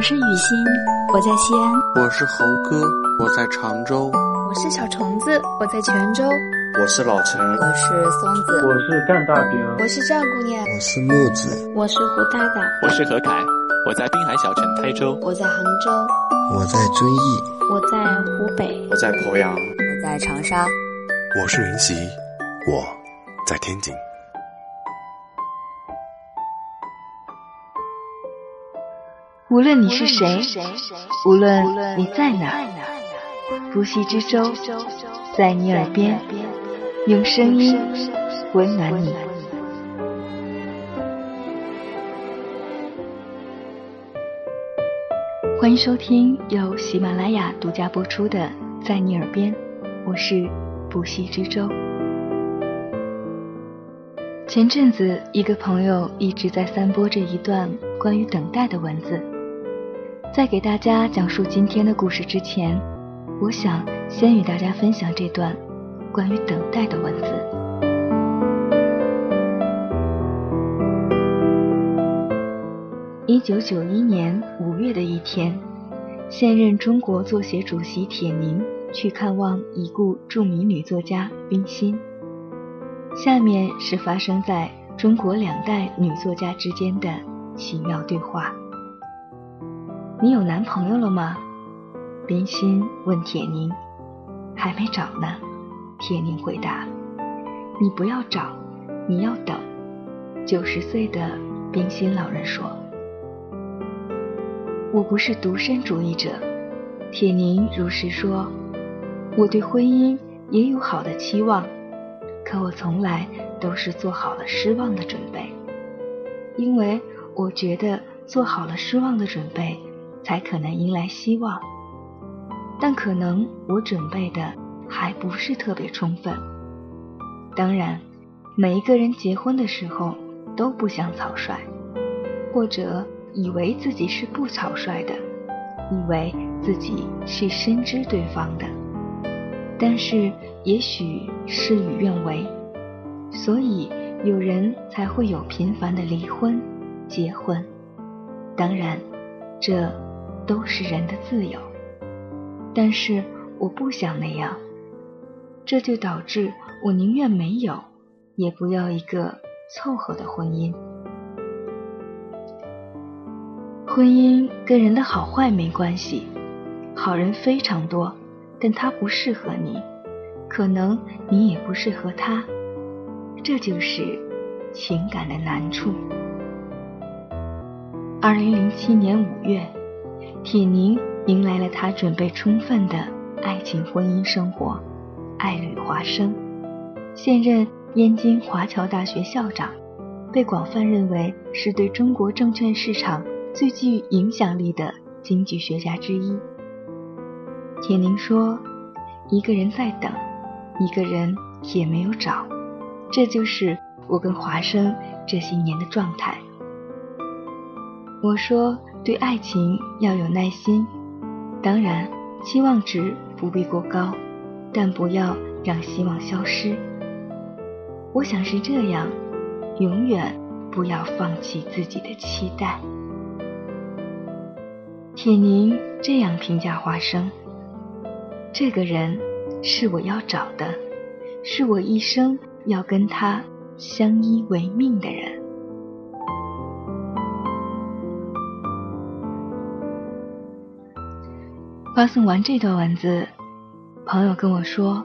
我是雨欣，我在西安。我是猴哥，我在常州。我是小虫子，我在泉州。我是老陈，我是松子，我是干大兵，我是赵姑娘，我是木子，我是胡大大，我是何凯，我在滨海小城台州，我在杭州，我在遵义，我在湖北，我在鄱阳，我在长沙，我是云溪，我在天津。无论你是谁，无论你在哪，不息之舟在你耳边，用声音温暖你。欢迎收听由喜马拉雅独家播出的《在你耳边》，我是不息之舟。前阵子，一个朋友一直在散播着一段关于等待的文字。在给大家讲述今天的故事之前，我想先与大家分享这段关于等待的文字。一九九一年五月的一天，现任中国作协主席铁凝去看望已故著名女作家冰心。下面是发生在中国两代女作家之间的奇妙对话。你有男朋友了吗？冰心问铁凝。还没找呢，铁凝回答。你不要找，你要等。九十岁的冰心老人说。我不是独身主义者，铁凝如实说。我对婚姻也有好的期望，可我从来都是做好了失望的准备，因为我觉得做好了失望的准备。才可能迎来希望，但可能我准备的还不是特别充分。当然，每一个人结婚的时候都不想草率，或者以为自己是不草率的，以为自己是深知对方的。但是也许事与愿违，所以有人才会有频繁的离婚、结婚。当然，这。都是人的自由，但是我不想那样，这就导致我宁愿没有，也不要一个凑合的婚姻。婚姻跟人的好坏没关系，好人非常多，但他不适合你，可能你也不适合他，这就是情感的难处。二零零七年五月。铁凝迎来了他准备充分的爱情婚姻生活，爱侣华生，现任燕京华侨大学校长，被广泛认为是对中国证券市场最具影响力的经济学家之一。铁凝说：“一个人在等，一个人也没有找，这就是我跟华生这些年的状态。”我说。对爱情要有耐心，当然期望值不必过高，但不要让希望消失。我想是这样，永远不要放弃自己的期待。铁凝这样评价华生：这个人是我要找的，是我一生要跟他相依为命的人。发送完这段文字，朋友跟我说，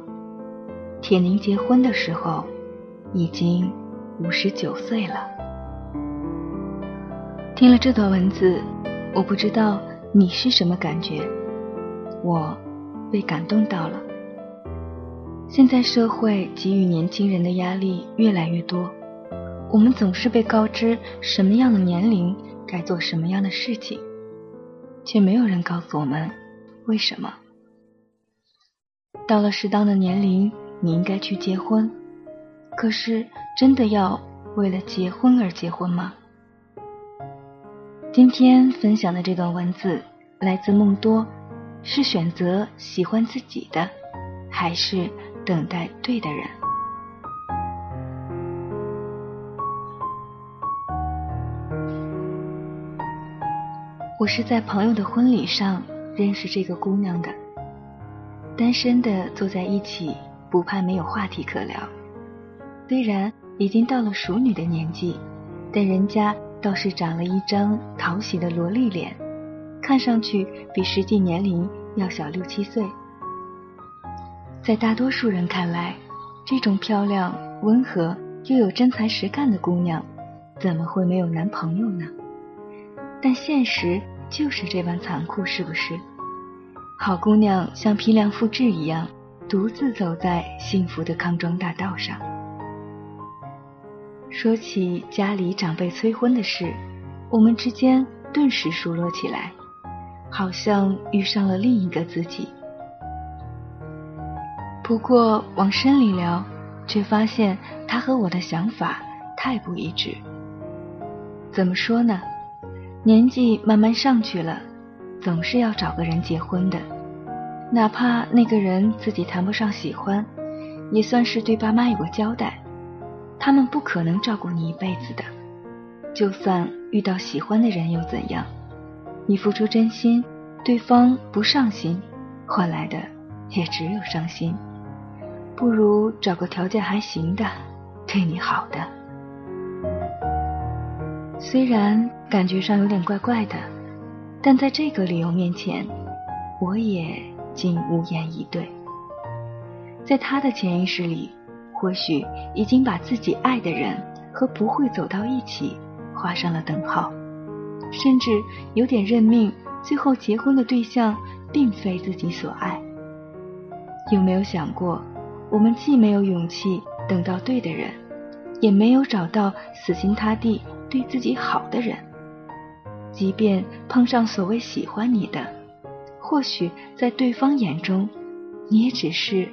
铁凝结婚的时候已经五十九岁了。听了这段文字，我不知道你是什么感觉，我被感动到了。现在社会给予年轻人的压力越来越多，我们总是被告知什么样的年龄该做什么样的事情，却没有人告诉我们。为什么？到了适当的年龄，你应该去结婚。可是，真的要为了结婚而结婚吗？今天分享的这段文字来自梦多，是选择喜欢自己的，还是等待对的人？我是在朋友的婚礼上认识这个姑娘的，单身的坐在一起，不怕没有话题可聊。虽然已经到了熟女的年纪，但人家倒是长了一张讨喜的萝莉脸，看上去比实际年龄要小六七岁。在大多数人看来，这种漂亮、温和又有真才实干的姑娘，怎么会没有男朋友呢？但现实就是这般残酷，是不是？好姑娘像批量复制一样，独自走在幸福的康庄大道上。说起家里长辈催婚的事，我们之间顿时熟络起来，好像遇上了另一个自己。不过往深里聊，却发现他和我的想法太不一致。怎么说呢？年纪慢慢上去了，总是要找个人结婚的，哪怕那个人自己谈不上喜欢，也算是对爸妈有个交代。他们不可能照顾你一辈子的，就算遇到喜欢的人又怎样？你付出真心，对方不上心，换来的也只有伤心。不如找个条件还行的，对你好的。虽然感觉上有点怪怪的，但在这个理由面前，我也竟无言以对。在他的潜意识里，或许已经把自己爱的人和不会走到一起画上了等号，甚至有点认命，最后结婚的对象并非自己所爱。有没有想过？我们既没有勇气等到对的人，也没有找到死心塌地对自己好的人。即便碰上所谓喜欢你的，或许在对方眼中，你也只是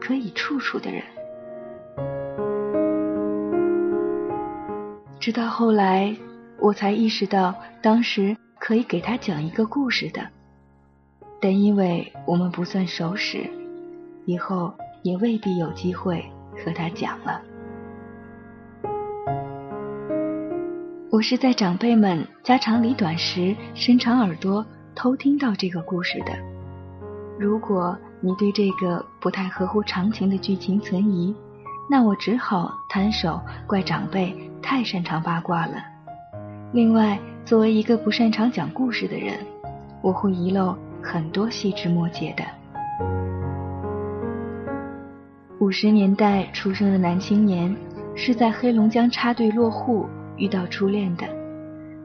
可以处处的人。直到后来，我才意识到，当时可以给他讲一个故事的，但因为我们不算熟识，以后。也未必有机会和他讲了。我是在长辈们家长里短时伸长耳朵偷听到这个故事的。如果你对这个不太合乎常情的剧情存疑，那我只好摊手怪长辈太擅长八卦了。另外，作为一个不擅长讲故事的人，我会遗漏很多细枝末节的。五十年代出生的男青年是在黑龙江插队落户遇到初恋的，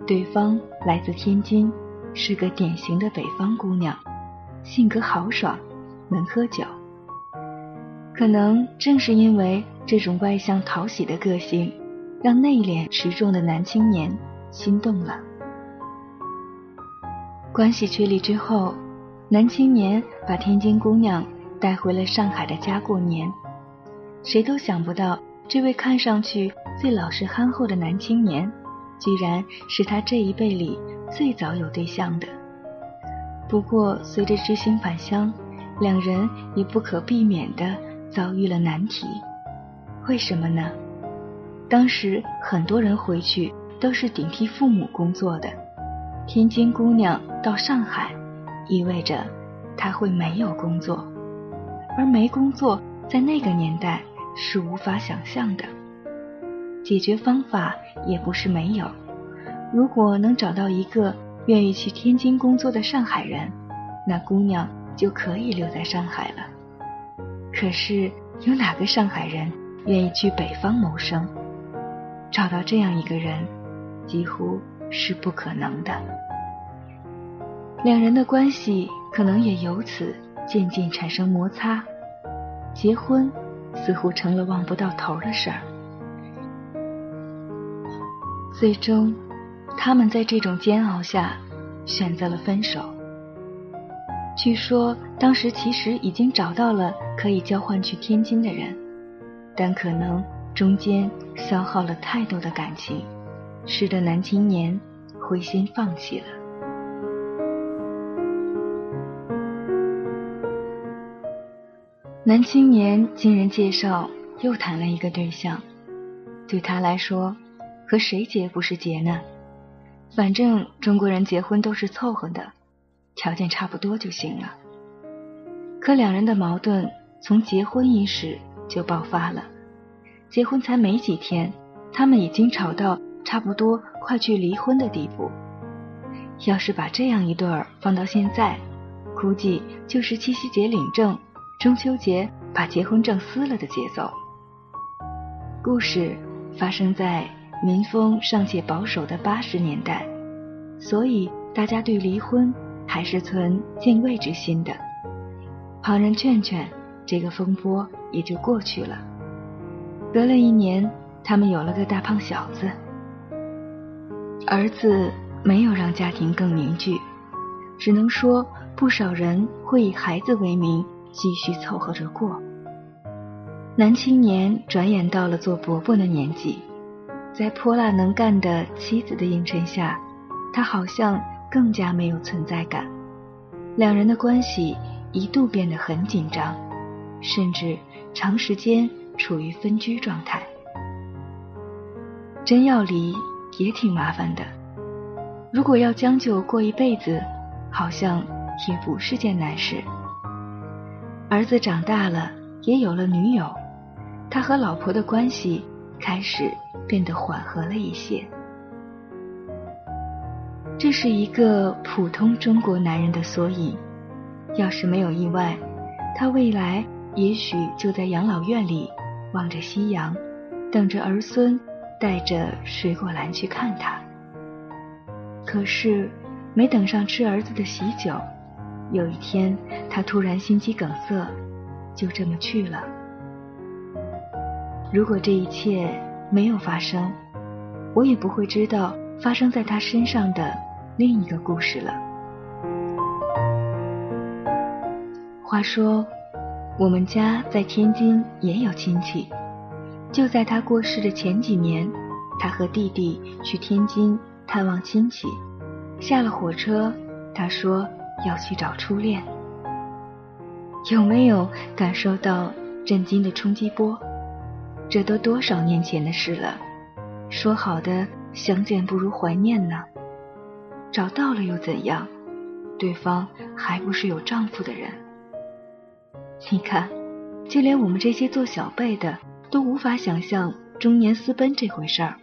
对方来自天津，是个典型的北方姑娘，性格豪爽，能喝酒。可能正是因为这种外向讨喜的个性，让内敛持重的男青年心动了。关系确立之后，男青年把天津姑娘带回了上海的家过年。谁都想不到，这位看上去最老实憨厚的男青年，居然是他这一辈里最早有对象的。不过，随着知青返乡，两人也不可避免地遭遇了难题。为什么呢？当时很多人回去都是顶替父母工作的，天津姑娘到上海，意味着她会没有工作，而没工作在那个年代。是无法想象的，解决方法也不是没有。如果能找到一个愿意去天津工作的上海人，那姑娘就可以留在上海了。可是有哪个上海人愿意去北方谋生？找到这样一个人，几乎是不可能的。两人的关系可能也由此渐渐产生摩擦，结婚。似乎成了望不到头的事儿。最终，他们在这种煎熬下选择了分手。据说当时其实已经找到了可以交换去天津的人，但可能中间消耗了太多的感情，使得男青年灰心放弃了。男青年经人介绍又谈了一个对象，对他来说，和谁结不是结呢？反正中国人结婚都是凑合的，条件差不多就行了。可两人的矛盾从结婚伊始就爆发了，结婚才没几天，他们已经吵到差不多快去离婚的地步。要是把这样一对儿放到现在，估计就是七夕节领证，中秋节把结婚证撕了的节奏。故事发生在民风尚且保守的八十年代，所以大家对离婚还是存敬畏之心的。旁人劝劝，这个风波也就过去了。隔了一年，他们有了个大胖小子，儿子。没有让家庭更凝聚，只能说不少人会以孩子为名继续凑合着过。男青年转眼到了做伯伯的年纪，在泼辣能干的妻子的映衬下，他好像更加没有存在感。两人的关系一度变得很紧张，甚至长时间处于分居状态。真要离也挺麻烦的。如果要将就过一辈子，好像也不是件难事。儿子长大了，也有了女友，他和老婆的关系开始变得缓和了一些。这是一个普通中国男人的缩影。要是没有意外，他未来也许就在养老院里望着夕阳，等着儿孙带着水果篮去看他。可是，没等上吃儿子的喜酒，有一天他突然心肌梗塞，就这么去了。如果这一切没有发生，我也不会知道发生在他身上的另一个故事了。话说，我们家在天津也有亲戚，就在他过世的前几年，他和弟弟去天津。探望亲戚，下了火车，他说要去找初恋。有没有感受到震惊的冲击波？这都多少年前的事了，说好的相见不如怀念呢？找到了又怎样？对方还不是有丈夫的人？你看，就连我们这些做小辈的都无法想象中年私奔这回事儿。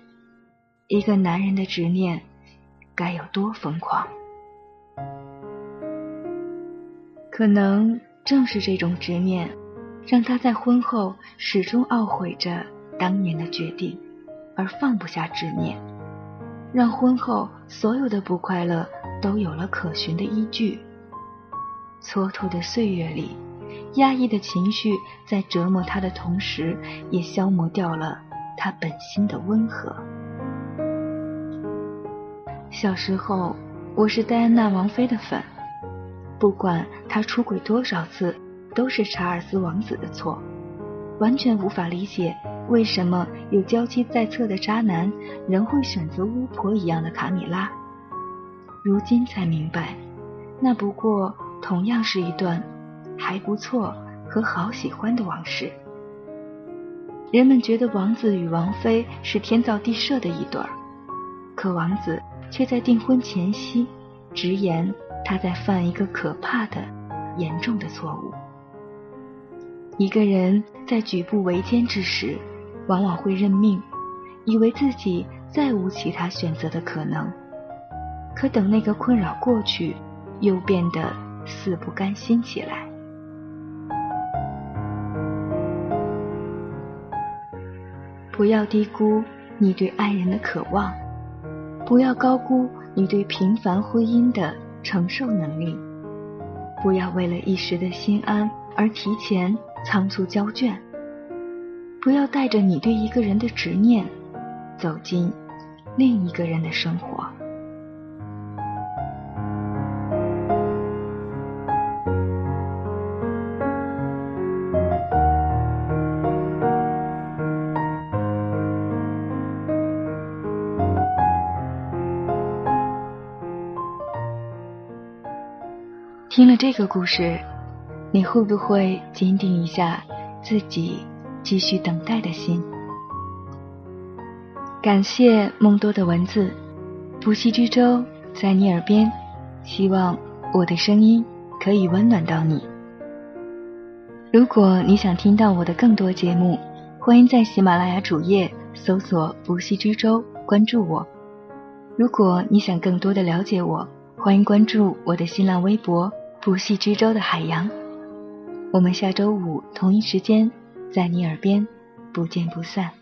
一个男人的执念该有多疯狂？可能正是这种执念，让他在婚后始终懊悔着当年的决定，而放不下执念，让婚后所有的不快乐都有了可循的依据。蹉跎的岁月里，压抑的情绪在折磨他的同时，也消磨掉了他本心的温和。小时候，我是戴安娜王妃的粉，不管她出轨多少次，都是查尔斯王子的错，完全无法理解为什么有娇妻在侧的渣男仍会选择巫婆一样的卡米拉。如今才明白，那不过同样是一段还不错和好喜欢的往事。人们觉得王子与王妃是天造地设的一对儿，可王子。却在订婚前夕直言，他在犯一个可怕的、严重的错误。一个人在举步维艰之时，往往会认命，以为自己再无其他选择的可能。可等那个困扰过去，又变得死不甘心起来。不要低估你对爱人的渴望。不要高估你对平凡婚姻的承受能力，不要为了一时的心安而提前仓促交卷，不要带着你对一个人的执念走进另一个人的生活。听了这个故事，你会不会坚定一下自己继续等待的心？感谢梦多的文字，不息之舟在你耳边，希望我的声音可以温暖到你。如果你想听到我的更多节目，欢迎在喜马拉雅主页搜索“不息之舟”，关注我。如果你想更多的了解我，欢迎关注我的新浪微博“不息之舟的海洋”。我们下周五同一时间，在你耳边不见不散。